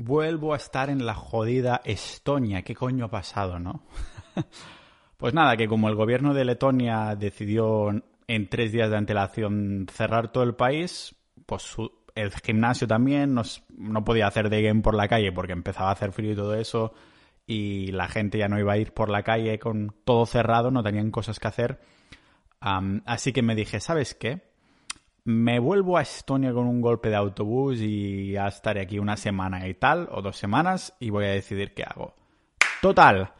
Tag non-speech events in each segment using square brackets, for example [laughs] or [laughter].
vuelvo a estar en la jodida Estonia. ¿Qué coño ha pasado, no? [laughs] pues nada, que como el gobierno de Letonia decidió en tres días de antelación cerrar todo el país, pues el gimnasio también no podía hacer de game por la calle porque empezaba a hacer frío y todo eso y la gente ya no iba a ir por la calle con todo cerrado, no tenían cosas que hacer. así que me dije, ¿sabes qué? Me vuelvo a Estonia con un golpe de autobús y ya estaré aquí una semana y tal, o dos semanas, y voy a decidir qué hago. Total,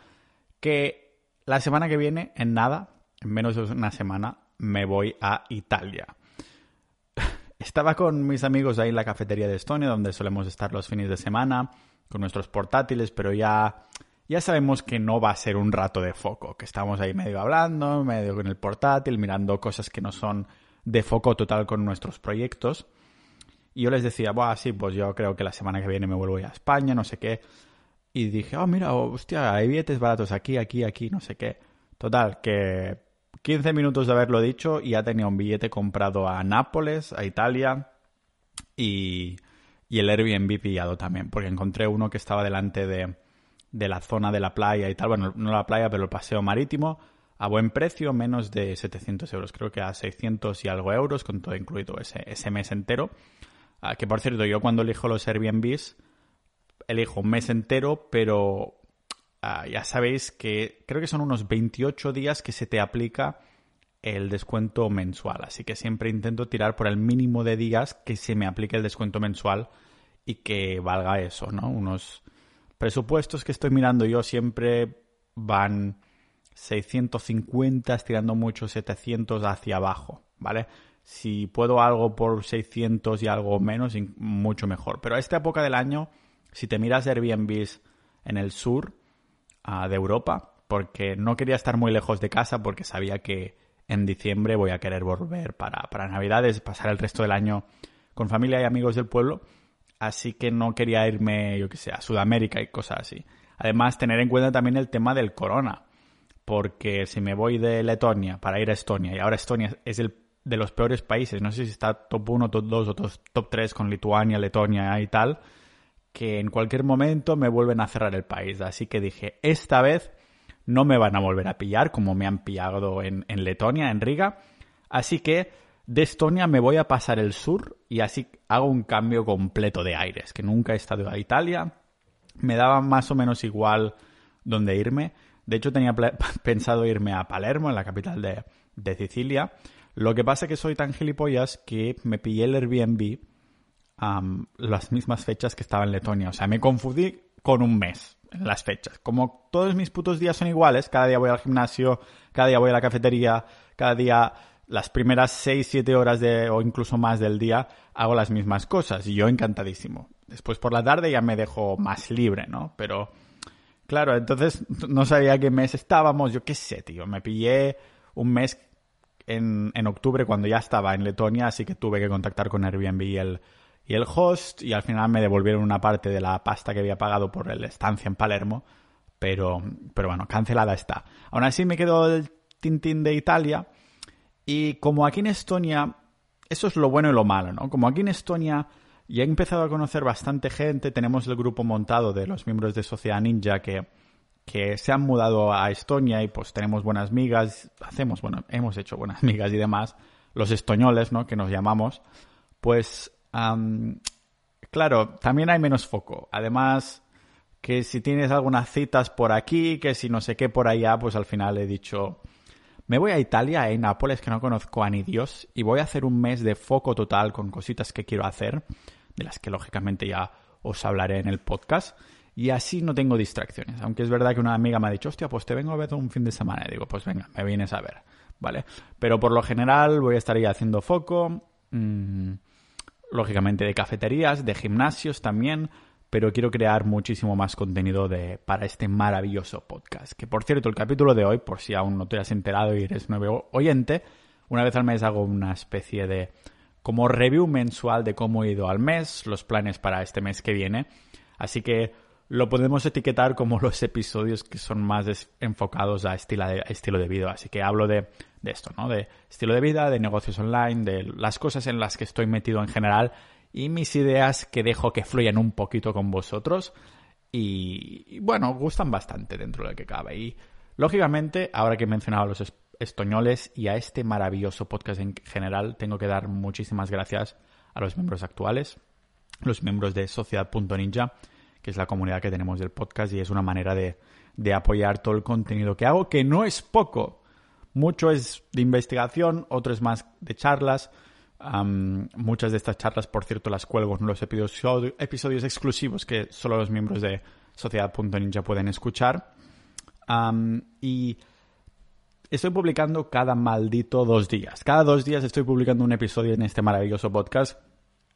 que la semana que viene, en nada, en menos de una semana, me voy a Italia. [laughs] Estaba con mis amigos ahí en la cafetería de Estonia, donde solemos estar los fines de semana con nuestros portátiles, pero ya, ya sabemos que no va a ser un rato de foco, que estamos ahí medio hablando, medio con el portátil, mirando cosas que no son de foco total con nuestros proyectos. Y yo les decía, bueno, sí, pues yo creo que la semana que viene me vuelvo a España, no sé qué. Y dije, oh, mira, hostia, hay billetes baratos aquí, aquí, aquí, no sé qué. Total, que 15 minutos de haberlo dicho y ya tenía un billete comprado a Nápoles, a Italia. Y, y el Airbnb pillado también, porque encontré uno que estaba delante de, de la zona de la playa y tal, bueno, no la playa, pero el paseo marítimo, a buen precio, menos de 700 euros, creo que a 600 y algo euros, con todo incluido ese, mes entero. Ah, que por cierto, yo cuando elijo los Airbnbs, elijo un mes entero, pero ah, ya sabéis que creo que son unos 28 días que se te aplica el descuento mensual. Así que siempre intento tirar por el mínimo de días que se me aplique el descuento mensual y que valga eso, ¿no? Unos presupuestos que estoy mirando yo siempre van 650, estirando mucho 700 hacia abajo, ¿vale? Si puedo algo por 600 y algo menos, mucho mejor. Pero a esta época del año, si te miras Airbnbs en el sur ah, de Europa, porque no quería estar muy lejos de casa porque sabía que en diciembre voy a querer volver para, para Navidades, pasar el resto del año con familia y amigos del pueblo, así que no quería irme, yo que sé, a Sudamérica y cosas así. Además, tener en cuenta también el tema del corona, porque si me voy de Letonia para ir a Estonia, y ahora Estonia es el de los peores países, no sé si está top 1, top 2 o top 3 con Lituania, Letonia y tal, que en cualquier momento me vuelven a cerrar el país. Así que dije, esta vez no me van a volver a pillar como me han pillado en, Letonia, en Riga. Así que de Estonia me voy a pasar el sur y así hago un cambio completo de aires, que nunca he estado a Italia. Me daba más o menos igual dónde irme. De hecho, tenía [laughs] pensado irme a Palermo, en la capital de, Sicilia. Lo que pasa es que soy tan gilipollas que me pillé el Airbnb a las mismas fechas que estaba en Letonia. O sea, me confundí con un mes las fechas. Como todos mis putos días son iguales, cada día voy al gimnasio, cada día voy a la cafetería, cada día las primeras 6, 7 horas de, o incluso más del día hago las mismas cosas y yo encantadísimo. Después por la tarde ya me dejo más libre, ¿no? Pero claro, entonces [laughs] no sabía qué mes estábamos, yo qué sé, tío. Me pillé un mes en, en octubre cuando ya estaba en Letonia, así que tuve que contactar con Airbnb y el, y el host y al final me devolvieron una parte de la pasta que había pagado por la estancia en Palermo, pero, pero bueno, cancelada está. Aún así me quedo el Tintín de Italia y como aquí en Estonia, eso es lo bueno y lo malo, ¿no? Como aquí en Estonia ya he empezado a conocer bastante gente, tenemos el grupo montado de los miembros de Sociedad Ninja que, que se han mudado a Estonia y pues tenemos buenas migas, hacemos, bueno, hemos hecho buenas [laughs] migas y demás, los estoñoles, ¿no? Que nos llamamos, pues claro, también hay menos foco. Además, que si tienes algunas citas por aquí, que si no sé qué por allá, pues al final he dicho, me voy a Italia, a Nápoles, que no conozco a ni Dios, y voy a hacer un mes de foco total con cositas que quiero hacer, de las que lógicamente ya os hablaré en el podcast. Y así no tengo distracciones. Aunque es verdad que una amiga me ha dicho, hostia, pues te vengo a ver un fin de semana. Y digo, pues venga, me vienes a ver. ¿Vale? Pero por lo general voy a estar ahí haciendo foco. Mmm, lógicamente de cafeterías, de gimnasios también, pero quiero crear muchísimo más contenido de, para este maravilloso podcast. Que por cierto, el capítulo de hoy, por si aún no te has enterado y eres nuevo oyente, una vez al mes hago una especie de como review mensual de cómo he ido al mes, los planes para este mes que viene. Así que lo podemos etiquetar como los episodios que son más enfocados a estilo de, estilo de vida. Así que hablo de, esto, ¿no? De estilo de vida, de negocios online, de las cosas en las que estoy metido en general y mis ideas que dejo que fluyan un poquito con vosotros. Y, bueno, gustan bastante dentro de lo que cabe. Y lógicamente, ahora que he mencionado los estoñoles y a este maravilloso podcast en general, tengo que dar muchísimas gracias a los miembros actuales, los miembros de Sociedad.ninja, que es la comunidad que tenemos del podcast y es una manera de, de apoyar todo el contenido que hago, que no es poco. Mucho es de investigación, otro es más de charlas. muchas de estas charlas, por cierto, las cuelgo en los episodios, episodios exclusivos que solo los miembros de Sociedad.ninja pueden escuchar. y estoy publicando cada maldito dos días. Cada dos días estoy publicando un episodio en este maravilloso podcast.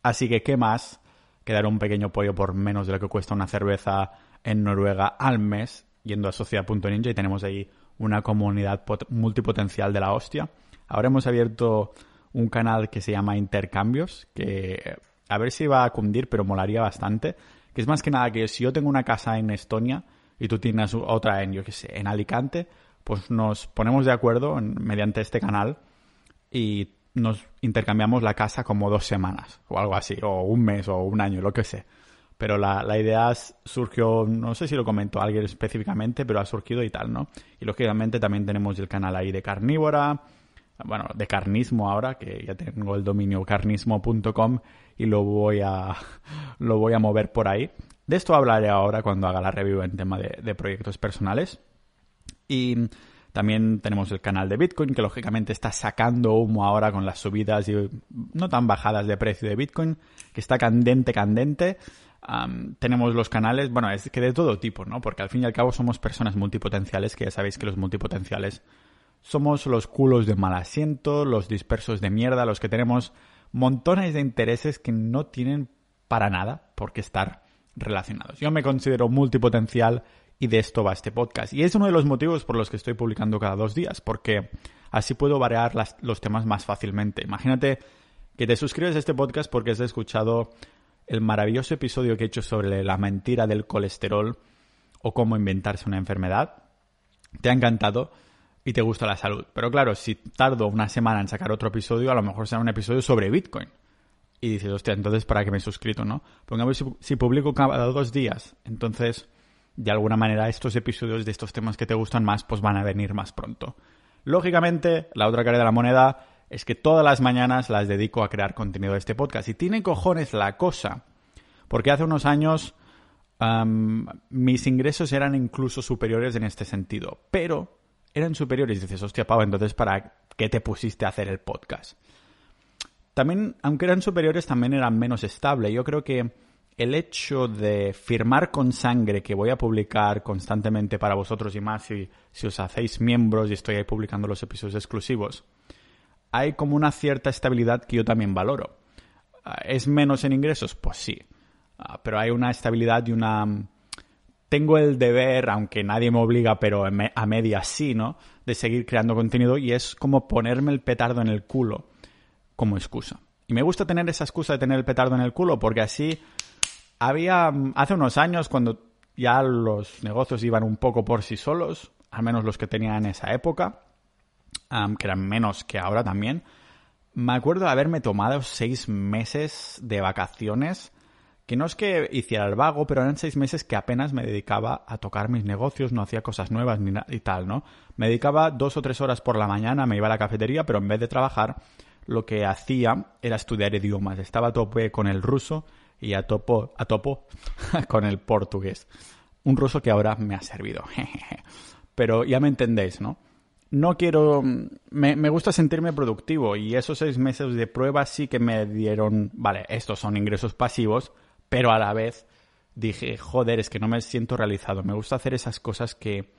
Así que, ¿qué más? Que dar un pequeño pollo por menos de lo que cuesta una cerveza en Noruega al mes, yendo a Sociedad.ninja y tenemos ahí una comunidad multipotencial de la hostia. Ahora hemos abierto un canal que se llama Intercambios, que a ver si va a cundir, pero molaría bastante. Que es más que nada que si yo tengo una casa en Estonia y tú tienes otra en, yo qué sé, en Alicante, pues nos ponemos de acuerdo mediante este canal y nos intercambiamos la casa como dos semanas o algo así, o un mes o un año, lo que sé pero la, la, idea surgió, no sé si lo comentó alguien específicamente, pero ha surgido y tal, ¿no? Y lógicamente también tenemos el canal ahí de carnívora, bueno, de carnismo ahora, que ya tengo el dominio carnismo.com y lo voy a [laughs] lo voy a mover por ahí. De esto hablaré ahora cuando haga la review en tema de proyectos personales. Y también tenemos el canal de Bitcoin, que lógicamente está sacando humo ahora con las subidas y no tan bajadas de precio de Bitcoin, que está candente, candente tenemos los canales, bueno, es que de todo tipo, ¿no? Porque al fin y al cabo somos personas multipotenciales, que ya sabéis que los multipotenciales somos los culos de mal asiento, los dispersos de mierda, los que tenemos montones de intereses que no tienen para nada por qué estar relacionados. Yo me considero multipotencial y de esto va este podcast. Y es uno de los motivos por los que estoy publicando cada dos días, porque así puedo variar los temas más fácilmente. Imagínate que te suscribes a este podcast porque has escuchado el maravilloso episodio que he hecho sobre la mentira del colesterol o cómo inventarse una enfermedad. Te ha encantado y te gusta la salud. Pero claro, si tardo una semana en sacar otro episodio, a lo mejor será un episodio sobre Bitcoin. Y dices, hostia, entonces ¿para qué me he suscrito, no? Pongamos si, si publico cada dos días, entonces de alguna manera estos episodios de estos temas que te gustan más, pues van a venir más pronto. Lógicamente, la otra cara de la moneda es que todas las mañanas las dedico a crear contenido de este podcast. Y tiene cojones la cosa, porque hace unos años mis ingresos eran incluso superiores en este sentido, pero eran superiores. Y dices, hostia, Pau, entonces ¿para qué te pusiste a hacer el podcast? También, aunque eran superiores, también eran menos estable. Yo creo que el hecho de firmar con sangre que voy a publicar constantemente para vosotros y más si, si os hacéis miembros y estoy ahí publicando los episodios exclusivos, hay como una cierta estabilidad que yo también valoro. Ah, ¿Es menos en ingresos? Pues sí. Ah, pero hay una estabilidad y una... Tengo el deber, aunque nadie me obliga, pero a media sí, ¿no? De seguir creando contenido y es como ponerme el petardo en el culo como excusa. Y me gusta tener esa excusa de tener el petardo en el culo porque así había hace unos años cuando ya los negocios iban un poco por sí solos, al menos los que tenía en esa época, que eran menos que ahora también. Me acuerdo de haberme tomado seis meses de vacaciones, que no es que hiciera el vago, pero eran seis meses que apenas me dedicaba a tocar mis negocios, no hacía cosas nuevas ni y tal, ¿no? Me dedicaba dos o tres horas por la mañana, me iba a la cafetería, pero en vez de trabajar, lo que hacía era estudiar idiomas. Estaba a tope con el ruso y a topo, a topo [laughs] con el portugués. Un ruso que ahora me ha servido. [laughs] pero ya me entendéis, ¿no? no quiero, me, me, gusta sentirme productivo y esos seis meses de prueba sí que me dieron, vale, estos son ingresos pasivos, pero a la vez dije, joder, es que no me siento realizado, me gusta hacer esas cosas que,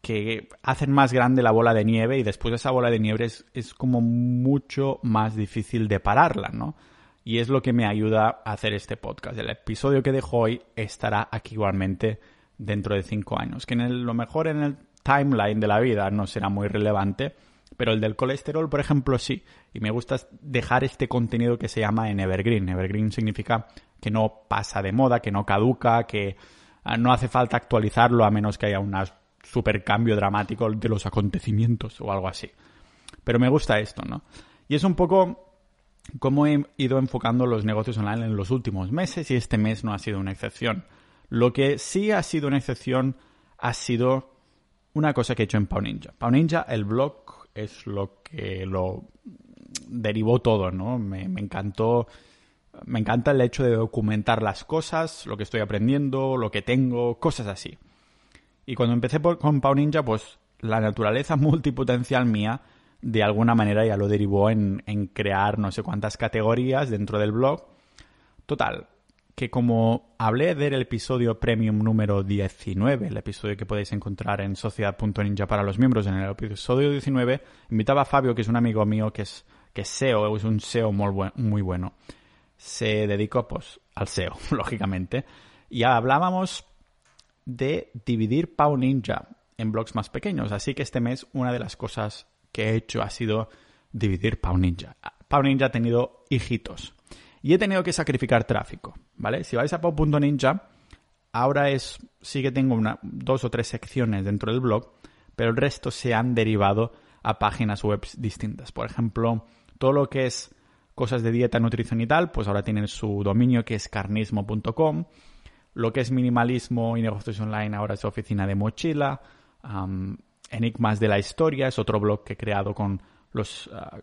que hacen más grande la bola de nieve y después de esa bola de nieve es, es como mucho más difícil de pararla, ¿no? Y es lo que me ayuda a hacer este podcast. El episodio que dejo hoy estará aquí igualmente dentro de cinco años. Que en lo mejor en el timeline de la vida no será muy relevante, pero el del colesterol, por ejemplo, sí. Y me gusta dejar este contenido que se llama en Evergreen. Evergreen significa que no pasa de moda, que no caduca, que ah, no hace falta actualizarlo a menos que haya un super cambio dramático de los acontecimientos o algo así. Pero me gusta esto, ¿no? Y es un poco cómo he ido enfocando los negocios online en los últimos meses y este mes no ha sido una excepción. Lo que sí ha sido una excepción ha sido una cosa que he hecho en Pau Ninja. Pau Ninja, el blog, es lo que lo derivó todo, ¿no? Me, encantó. Me encanta el hecho de documentar las cosas, lo que estoy aprendiendo, lo que tengo, cosas así. Y cuando empecé con Pau Ninja, pues la naturaleza [laughs] multipotencial mía de alguna manera ya lo derivó en, crear no sé cuántas categorías dentro del blog. Total, que como hablé del episodio premium número 19, el episodio que podéis encontrar en sociedad.ninja para los miembros, en el episodio 19, invitaba a Fabio, que es un amigo mío que es, que es SEO, es un SEO muy, muy bueno. Se dedicó pues al SEO, [laughs] lógicamente. Y hablábamos de dividir Pau Ninja en blogs más pequeños. Así que este mes una de las cosas que he hecho ha sido dividir Pau Ninja. Pau Ninja ha tenido hijitos. Y he tenido que sacrificar tráfico, ¿vale? Si vais a pau.ninja, ahora es, sí que tengo una, dos o tres secciones dentro del blog, pero el resto se han derivado a páginas web distintas. Por ejemplo, todo lo que es cosas de dieta, nutrición y tal, pues ahora tienen su dominio que es carnismo.com. Lo que es minimalismo y negocios online ahora es oficina de mochila. Enigmas de la Historia, es otro blog que he creado con los ah,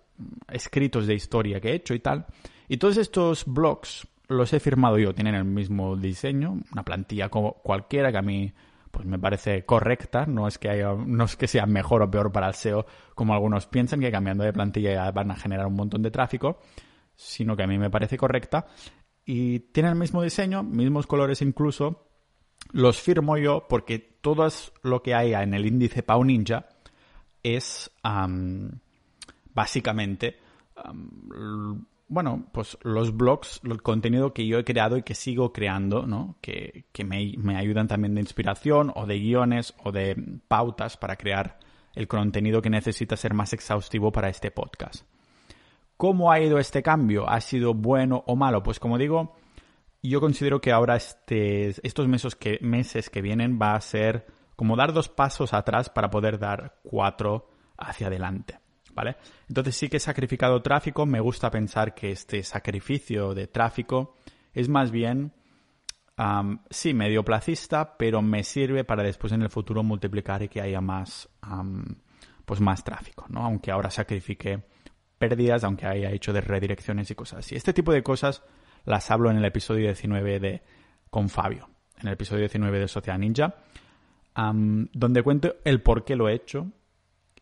escritos de historia que he hecho y tal. Y todos estos blogs los he firmado yo, tienen el mismo diseño, una plantilla como cualquiera que a mí pues me parece correcta, no es que haya, no es que sea mejor o peor para el SEO como algunos piensan que cambiando de plantilla van a generar un montón de tráfico, sino que a mí me parece correcta y tiene el mismo diseño, mismos colores incluso, los firmo yo porque todo lo que hay en el índice Pau Ninja es básicamente, bueno, pues los blogs, el contenido que yo he creado y que sigo creando, ¿no? Que, me, me, ayudan también de inspiración o de guiones o de pautas para crear el contenido que necesita ser más exhaustivo para este podcast. ¿Cómo ha ido este cambio? ¿Ha sido bueno o malo? Pues como digo, yo considero que ahora este, estos meses que, meses que vienen va a ser como dar dos pasos atrás para poder dar cuatro hacia adelante. ¿Vale? Entonces sí que he sacrificado tráfico. Me gusta pensar que este sacrificio de tráfico es más bien, sí, medio placista, pero me sirve para después en el futuro multiplicar y que haya más, pues más tráfico, ¿no? Aunque ahora sacrifique pérdidas, aunque haya hecho de redirecciones y cosas así. Este tipo de cosas las hablo en el episodio 19 de con Fabio, en el episodio 19 de Sociedad Ninja, donde cuento el por qué lo he hecho,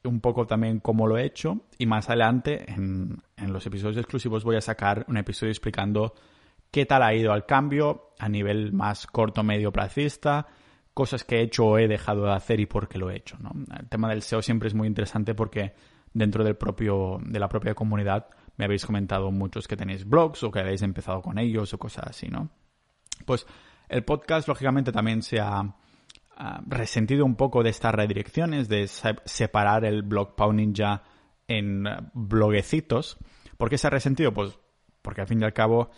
un poco también cómo lo he hecho, y más adelante en, los episodios exclusivos voy a sacar un episodio explicando qué tal ha ido al cambio a nivel más corto, medio placista, cosas que he hecho o he dejado de hacer y por qué lo he hecho. El tema del SEO siempre es muy interesante porque dentro del propio, de la propia comunidad me habéis comentado muchos que tenéis blogs o que habéis empezado con ellos o cosas así, ¿no? Pues el podcast, lógicamente, también se ha resentido un poco de estas redirecciones, de separar el blog Pau Ninja en bloguecitos. ¿Por qué se ha resentido? Pues porque al fin y al cabo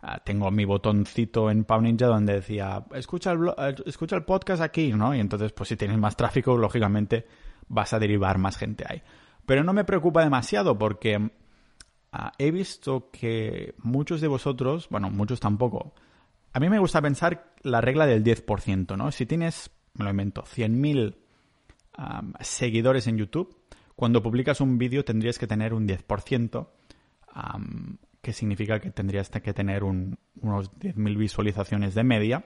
ah, tengo mi botoncito en Pau Ninja donde decía, escucha el, eh, escucha el podcast aquí, ¿no? Y entonces, pues si tienes más tráfico, lógicamente vas a derivar más gente ahí. Pero no me preocupa demasiado porque he visto que muchos de vosotros, bueno, muchos tampoco, a mí me gusta pensar la regla del 10%, ¿no? Si tienes, me lo invento, 100.000 seguidores en YouTube, cuando publicas un vídeo tendrías que tener un 10%, que significa que tendrías que tener unos 10.000 visualizaciones de media,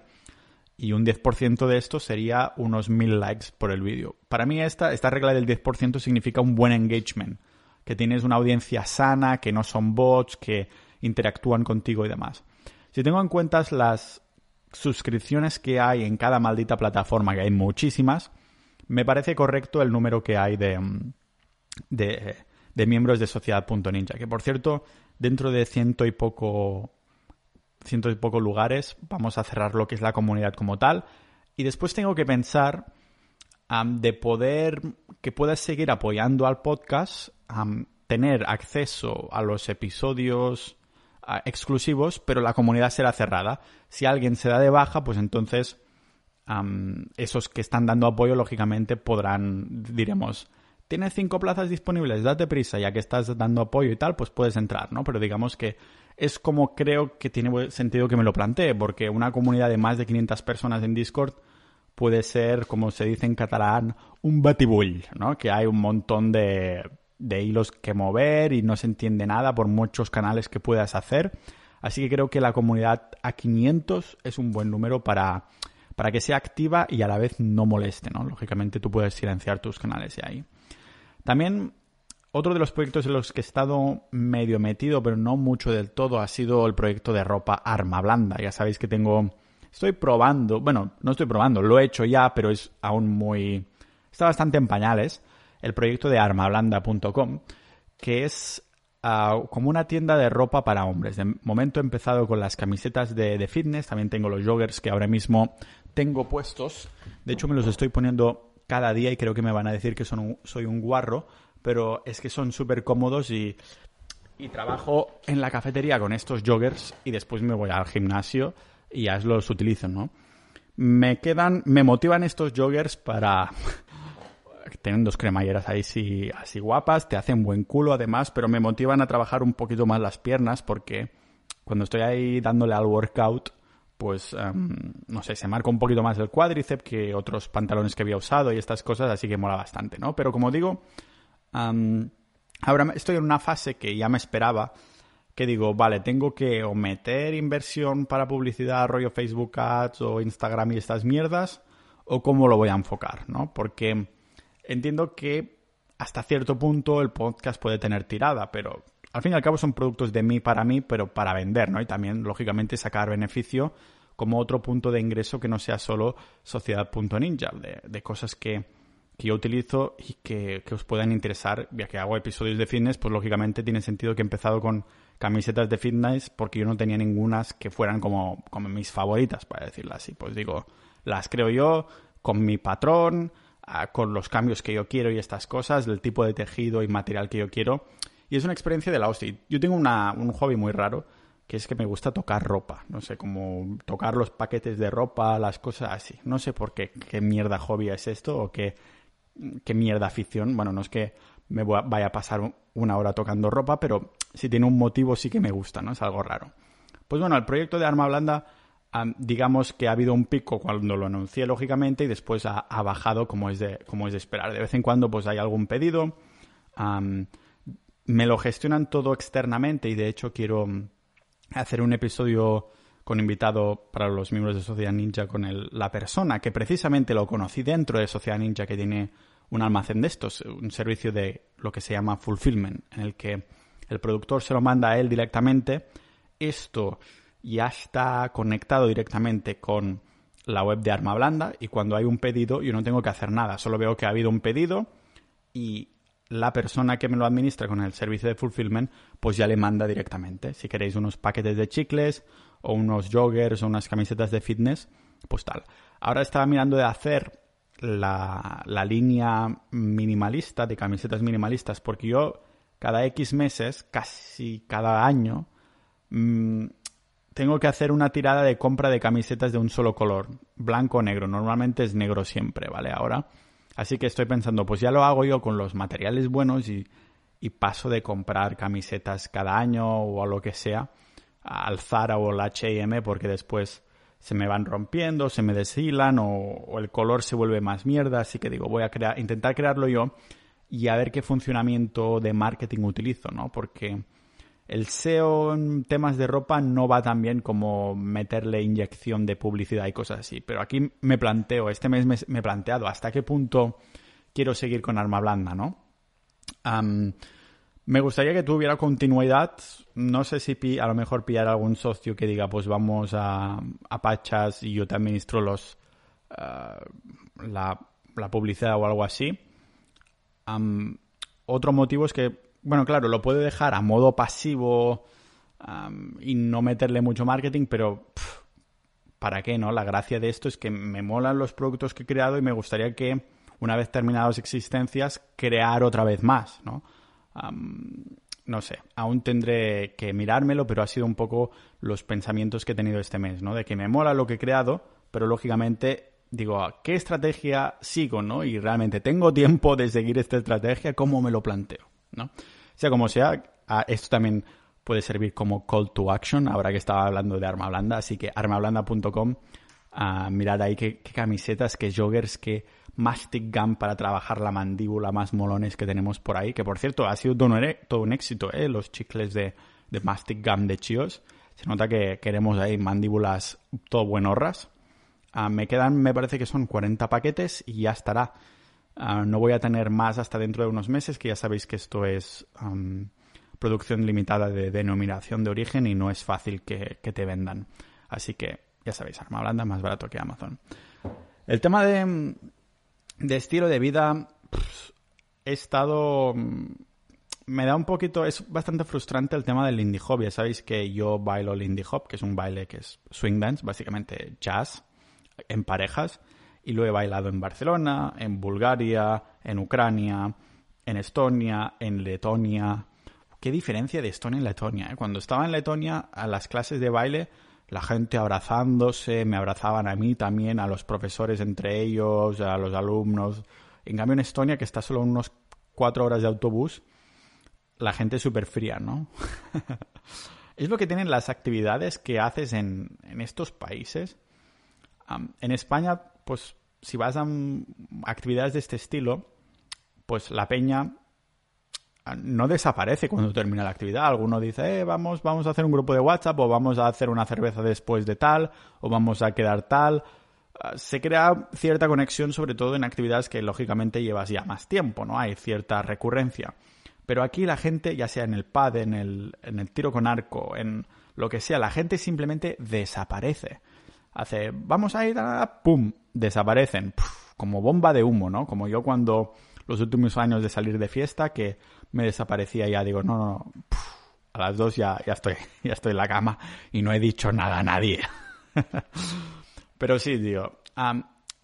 y un 10% de esto sería unos 1.000 likes por el vídeo. Para mí esta, esta regla del 10% significa un buen engagement que tienes una audiencia sana, que no son bots, que interactúan contigo y demás. Si tengo en cuenta las suscripciones que hay en cada maldita plataforma, que hay muchísimas, me parece correcto el número que hay de, de, de miembros de Sociedad.ninja. Que por cierto, dentro de ciento y poco ciento y poco lugares vamos a cerrar lo que es la comunidad como tal. Y después tengo que pensar de poder que puedas seguir apoyando al podcast, tener acceso a los episodios exclusivos, pero la comunidad será cerrada. Si alguien se da de baja, pues entonces esos que están dando apoyo, lógicamente, podrán, diremos, tienes cinco plazas disponibles, date prisa, ya que estás dando apoyo y tal, pues puedes entrar, ¿no? Pero digamos que es como creo que tiene sentido que me lo plantee, porque una comunidad de más de 500 personas en Discord puede ser, como se dice en catalán, un batibull, ¿no? Que hay un montón de, de hilos que mover y no se entiende nada por muchos canales que puedas hacer. Así que creo que la comunidad a 500 es un buen número para, para que sea activa y a la vez no moleste, ¿no? Lógicamente tú puedes silenciar tus canales de ahí. También otro de los proyectos en los que he estado medio metido, pero no mucho del todo, ha sido el proyecto de ropa Arma Blanda. Ya sabéis que tengo... Estoy probando, bueno, no estoy probando, lo he hecho ya, pero es aún muy... Está bastante en pañales. El proyecto de armablanda.com, que es ah, como una tienda de ropa para hombres. De momento he empezado con las camisetas de, fitness, también tengo los joggers que ahora mismo tengo puestos. De hecho, me los estoy poniendo cada día y creo que me van a decir que soy un guarro pero es que son súper cómodos y, y trabajo en la cafetería con estos joggers y después me voy al gimnasio y ya los utilizo, ¿no? Me quedan, me motivan estos joggers para... Tienen dos cremalleras ahí sí, así guapas, te hacen buen culo además, pero me motivan a trabajar un poquito más las piernas porque cuando estoy ahí dándole al workout, pues em, no sé, se marca un poquito más el cuádriceps que otros pantalones que había usado y estas cosas, así que mola bastante, ¿no? Pero como digo, ahora estoy en una fase que ya me esperaba, que digo, vale, tengo que o meter inversión para publicidad, rollo Facebook Ads o Instagram y estas mierdas, o cómo lo voy a enfocar, ¿no? Porque entiendo que hasta cierto punto el podcast puede tener tirada, pero al fin y al cabo son productos de mí para mí, pero para vender, ¿no? Y también, lógicamente, sacar beneficio como otro punto de ingreso que no sea solo sociedad.ninja, de, de cosas que, que yo utilizo y que, os puedan interesar, ya que hago episodios de fitness, pues lógicamente tiene sentido que he empezado con camisetas de fitness porque yo no tenía ningunas que fueran como, como mis favoritas, para decirlo así. Pues digo, las creo yo con mi patrón, con los cambios que yo quiero y estas cosas, del tipo de tejido y material que yo quiero. Y es una experiencia de la hostia. Yo tengo una, un hobby muy raro, que es que me gusta tocar ropa. No sé, como tocar los paquetes de ropa, las cosas así. No sé por qué, qué mierda hobby es esto o qué qué mierda afición. Bueno, no es que me vaya a pasar una hora tocando ropa, pero si tiene un motivo sí que me gusta, ¿no? Es algo raro. Pues bueno, el proyecto de Arma Blanda, digamos que ha habido un pico cuando lo anuncié, lógicamente, y después ha, bajado como es, de, como es de esperar. De vez en cuando pues hay algún pedido. me lo gestionan todo externamente y de hecho quiero hacer un episodio con invitado para los miembros de Sociedad Ninja con el, la persona que precisamente lo conocí dentro de Sociedad Ninja que tiene un almacén de estos, un servicio de lo que se llama fulfillment, en el que el productor se lo manda a él directamente. Esto ya está conectado directamente con la web de Arma Blanda y cuando hay un pedido yo no tengo que hacer nada, solo veo que ha habido un pedido y la persona que me lo administra con el servicio de fulfillment pues ya le manda directamente. Si queréis unos paquetes de chicles o unos joggers o unas camisetas de fitness, pues tal. Ahora estaba mirando de hacer la, la línea minimalista, de camisetas minimalistas, porque yo cada X meses, casi cada año, mm, tengo que hacer una tirada de compra de camisetas de un solo color, blanco o negro. Normalmente es negro siempre, ¿vale? Ahora. Así que estoy pensando, pues ya lo hago yo con los materiales buenos y, y paso de comprar camisetas cada año o lo que sea al Zara o al H&M porque después se me van rompiendo, se me deshilan o, el color se vuelve más mierda, así que digo, voy a crear, intentar crearlo yo y a ver qué funcionamiento de marketing utilizo, ¿no? Porque el SEO en temas de ropa no va tan bien como meterle inyección de publicidad y cosas así, pero aquí me planteo, este mes me, he planteado hasta qué punto quiero seguir con arma blanda, ¿no? Me gustaría que tuviera continuidad. No sé si a lo mejor pillar algún socio que diga, pues vamos a, a Pachas y yo te administro los, eh, la, publicidad o algo así. otro motivo es que, bueno, claro, lo puede dejar a modo pasivo y no meterle mucho marketing, pero ¿para qué, no? La gracia de esto es que me molan los productos que he creado y me gustaría que, una vez terminadas existencias, crear otra vez más, ¿no? no sé, aún tendré que mirármelo, pero ha sido un poco los pensamientos que he tenido este mes, ¿no? De que me mola lo que he creado, pero lógicamente digo, ¿qué estrategia sigo, no? Y realmente tengo tiempo de seguir esta estrategia, ¿cómo me lo planteo, no? Sea como sea, esto también puede servir como call to action, ahora que estaba hablando de arma blanda, así que armablanda.com, uh, mirad ahí qué, camisetas, qué joggers, qué mastic gun para trabajar la mandíbula más molones que tenemos por ahí, que por cierto ha sido todo un, todo un éxito, ¿eh? los chicles de, de mastic gum de Chios. Se nota que queremos ahí mandíbulas todo buenorras. Uh, me quedan, me parece que son 40 paquetes y ya estará. Uh, no voy a tener más hasta dentro de unos meses, que ya sabéis que esto es producción limitada de denominación de origen y no es fácil que, te vendan. Así que, ya sabéis, arma blanda más barato que Amazon. El tema de, estilo de vida, he estado... Me da un poquito, es bastante frustrante el tema del indie hop. Ya sabéis que yo bailo el indie hop, que es un baile que es swing dance, básicamente jazz, en parejas. Y lo he bailado en Barcelona, en Bulgaria, en Ucrania, en Estonia, en Letonia, qué diferencia de Estonia en Letonia. ¿eh? Cuando estaba en Letonia, a las clases de baile, la gente abrazándose, me abrazaban a mí también, a los profesores entre ellos, a los alumnos. En cambio, en Estonia, que está solo unos cuatro horas de autobús, la gente es súper fría, ¿no? [laughs] es lo que tienen las actividades que haces en, estos países. en España, pues si vas a actividades de este estilo, pues la peña no desaparece cuando termina la actividad. Alguno dice, eh, vamos, vamos a hacer un grupo de WhatsApp o vamos a hacer una cerveza después de tal o vamos a quedar tal. Ah, se crea cierta conexión, sobre todo en actividades que lógicamente llevas ya más tiempo, ¿no? Hay cierta recurrencia. Pero aquí la gente, ya sea en el pad, en el, en el tiro con arco, en lo que sea, la gente simplemente desaparece. Hace, vamos a ir. ¡Pum! Desaparecen. como bomba de humo, ¿no? Como yo cuando los últimos años de salir de fiesta, que me desaparecía ya, digo, no, no, no, a las dos ya, ya, estoy, [laughs] ya estoy en la cama y no he dicho nada a nadie. [laughs] Pero sí, digo,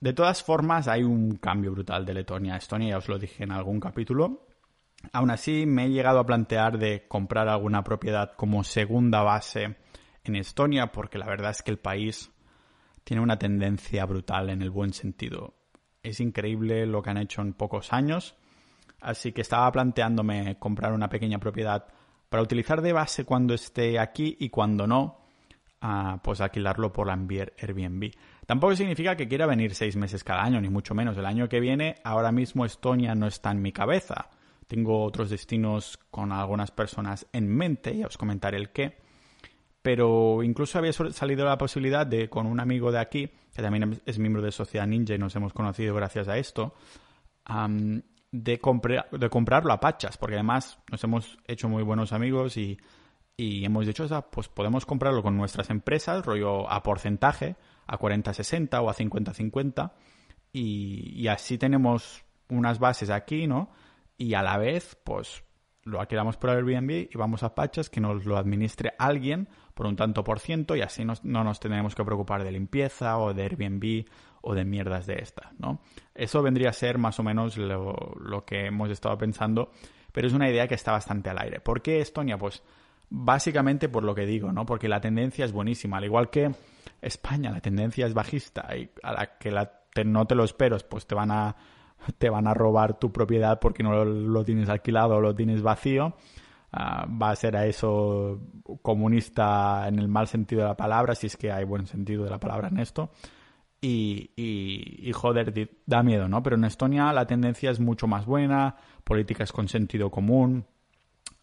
de todas formas hay un cambio brutal de Letonia a Estonia, ya os lo dije en algún capítulo. Aún así, me he llegado a plantear de comprar alguna propiedad como segunda base en Estonia, porque la verdad es que el país tiene una tendencia brutal en el buen sentido. Es increíble lo que han hecho en pocos años Así que estaba planteándome comprar una pequeña propiedad para utilizar de base cuando esté aquí y cuando no, ah, pues alquilarlo por la Airbnb. Tampoco significa que quiera venir seis meses cada año, ni mucho menos. El año que viene, ahora mismo Estonia no está en mi cabeza. Tengo otros destinos con algunas personas en mente, ya os comentaré el qué. Pero incluso había salido la posibilidad de, con un amigo de aquí, que también es miembro de Sociedad Ninja y nos hemos conocido gracias a esto, de, de comprarlo a pachas, porque además nos hemos hecho muy buenos amigos y, hemos dicho, pues podemos comprarlo con nuestras empresas, rollo a porcentaje, a 40-60 o a 50-50, y, y, así tenemos unas bases aquí, ¿no? Y a la vez, pues lo alquilamos por Airbnb y vamos a Pachas que nos lo administre alguien por un tanto por ciento y así no nos tenemos que preocupar de limpieza o de Airbnb o de mierdas de estas, ¿no? Eso vendría a ser más o menos lo, lo que hemos estado pensando, pero es una idea que está bastante al aire. ¿Por qué Estonia? Pues básicamente por lo que digo, ¿no? Porque la tendencia es buenísima, al igual que España, la tendencia es bajista y a la que la no te lo esperas, pues te van a te van a robar tu propiedad porque no lo, tienes alquilado o lo tienes vacío. Ah, va a ser a eso comunista en el mal sentido de la palabra, si es que hay buen sentido de la palabra en esto. Y, joder, da miedo, ¿no? Pero en Estonia la tendencia es mucho más buena, políticas con sentido común,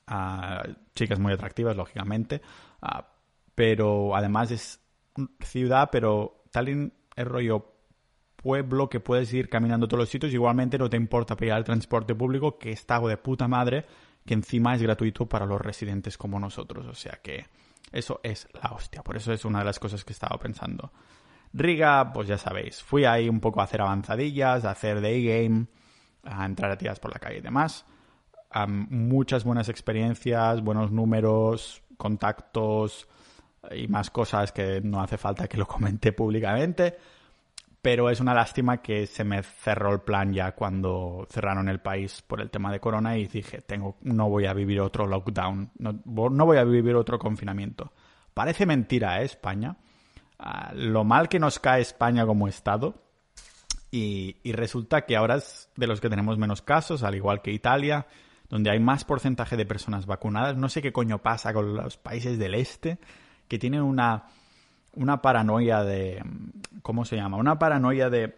ah, chicas muy atractivas, lógicamente, ah, pero además es ciudad, pero Tallinn es rollo pueblo que puedes ir caminando a todos los sitios, igualmente no te importa pegar el transporte público, que está de puta madre, que encima es gratuito para los residentes como nosotros. O sea que eso es la hostia. Por eso es una de las cosas que estaba pensando. Riga, pues ya sabéis, fui ahí un poco a hacer avanzadillas, a hacer day game, a entrar a tiras por la calle y demás. muchas buenas experiencias, buenos números, contactos y más cosas que no hace falta que lo comente [laughs] públicamente pero es una lástima que se me cerró el plan ya cuando cerraron el país por el tema de corona y dije, tengo, no voy a vivir otro lockdown, no, voy a vivir otro confinamiento. Parece mentira, ¿eh, España? Ah, lo mal que nos cae España como Estado, Y, y resulta que ahora es de los que tenemos menos casos, al igual que Italia, donde hay más porcentaje de personas vacunadas. No sé qué coño pasa con los países del este, que tienen una, una paranoia de... ¿Cómo se llama? Una paranoia de,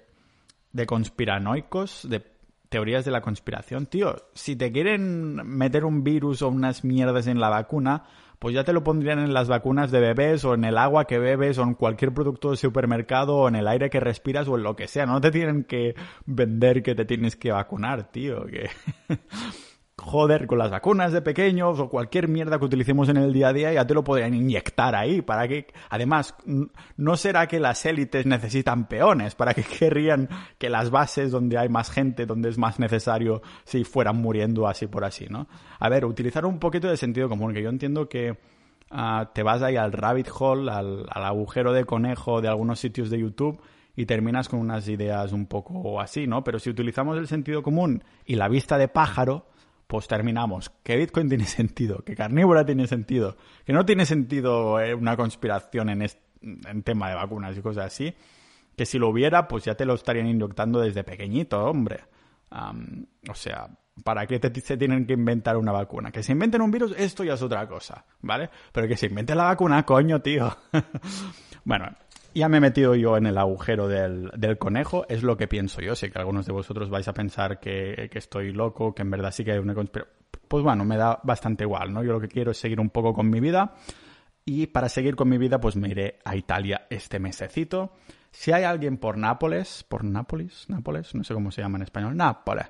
de conspiranoicos, de teorías de la conspiración. Tío, si te quieren meter un virus o unas mierdas en la vacuna, pues ya te lo pondrían en las vacunas de bebés o en el agua que bebes o en cualquier producto de supermercado o en el aire que respiras o en lo que sea. No te tienen que vender que te tienes que vacunar, tío. Que... [laughs] joder, con las vacunas de pequeños o cualquier mierda que utilicemos en el día a día ya te lo podrían inyectar ahí. Para que, además, no será que las élites necesitan peones, para que [laughs] querrían que las bases donde hay más gente, donde es más necesario, si fueran muriendo así por así, ¿no? A ver, utilizar un poquito de sentido común, que yo entiendo que ah, te vas ahí al rabbit hole, al, al agujero de conejo de algunos sitios de YouTube y terminas con unas ideas un poco así, ¿no? Pero si utilizamos el sentido común y la vista de pájaro, pues terminamos. Que Bitcoin tiene sentido, que carnívora tiene sentido, que no tiene sentido eh, una conspiración en, en tema de vacunas y cosas así. Que si lo hubiera, pues ya te lo estarían inyectando desde pequeñito, hombre. o sea, ¿para qué te, se tienen que inventar una vacuna? Que se inventen un virus, esto ya es otra cosa, ¿vale? Pero que se invente la vacuna, coño, tío. [laughs] bueno, ya me he metido yo en el agujero del, conejo, es lo que pienso yo. Sé que algunos de vosotros vais a pensar que, estoy loco, que en verdad sí que hay una conspiración. Pues bueno, me da bastante igual, ¿no? Yo lo que quiero es seguir un poco con mi vida. Y para seguir con mi vida, pues me iré a Italia este mesecito. Si hay alguien por Nápoles, por Nápoles, Nápoles, no sé cómo se llama en español, Nápoles,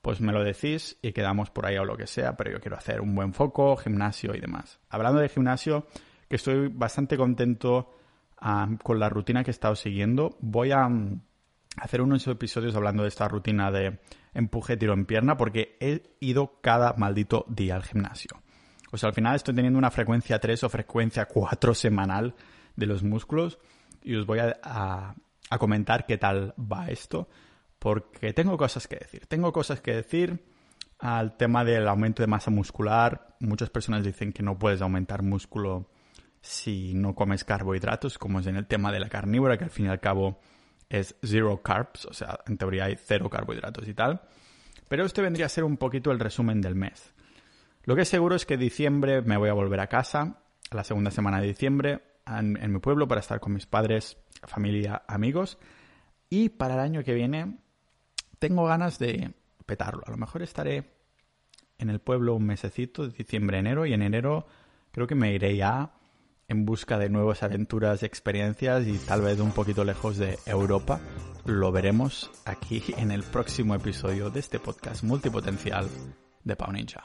pues me lo decís y quedamos por ahí o lo que sea, pero yo quiero hacer un buen foco, gimnasio y demás. Hablando de gimnasio, que estoy bastante contento con la rutina que he estado siguiendo. Voy a mm, hacer unos episodios hablando de esta rutina de empuje, tiro en pierna, porque he ido cada maldito día al gimnasio. O sea, al final estoy teniendo una frecuencia 3 o frecuencia 4 semanal de los músculos y os voy a, a, comentar qué tal va esto, porque tengo cosas que decir. Tengo cosas que decir al tema del aumento de masa muscular. Muchas personas dicen que no puedes aumentar músculo si no comes carbohidratos, como es en el tema de la carnívora, que al fin y al cabo es zero carbs, o sea, en teoría hay cero carbohidratos y tal. Pero este vendría a ser un poquito el resumen del mes. Lo que es seguro es que diciembre me voy a volver a casa, a la segunda semana de diciembre, en, mi pueblo, para estar con mis padres, familia, amigos. Y para el año que viene tengo ganas de petarlo. A lo mejor estaré en el pueblo un mesecito, de diciembre, enero, y en enero creo que me iré ya en busca de nuevas aventuras, experiencias y tal vez un poquito lejos de Europa. Lo veremos aquí en el próximo episodio de este podcast multipotencial de Pau Ninja.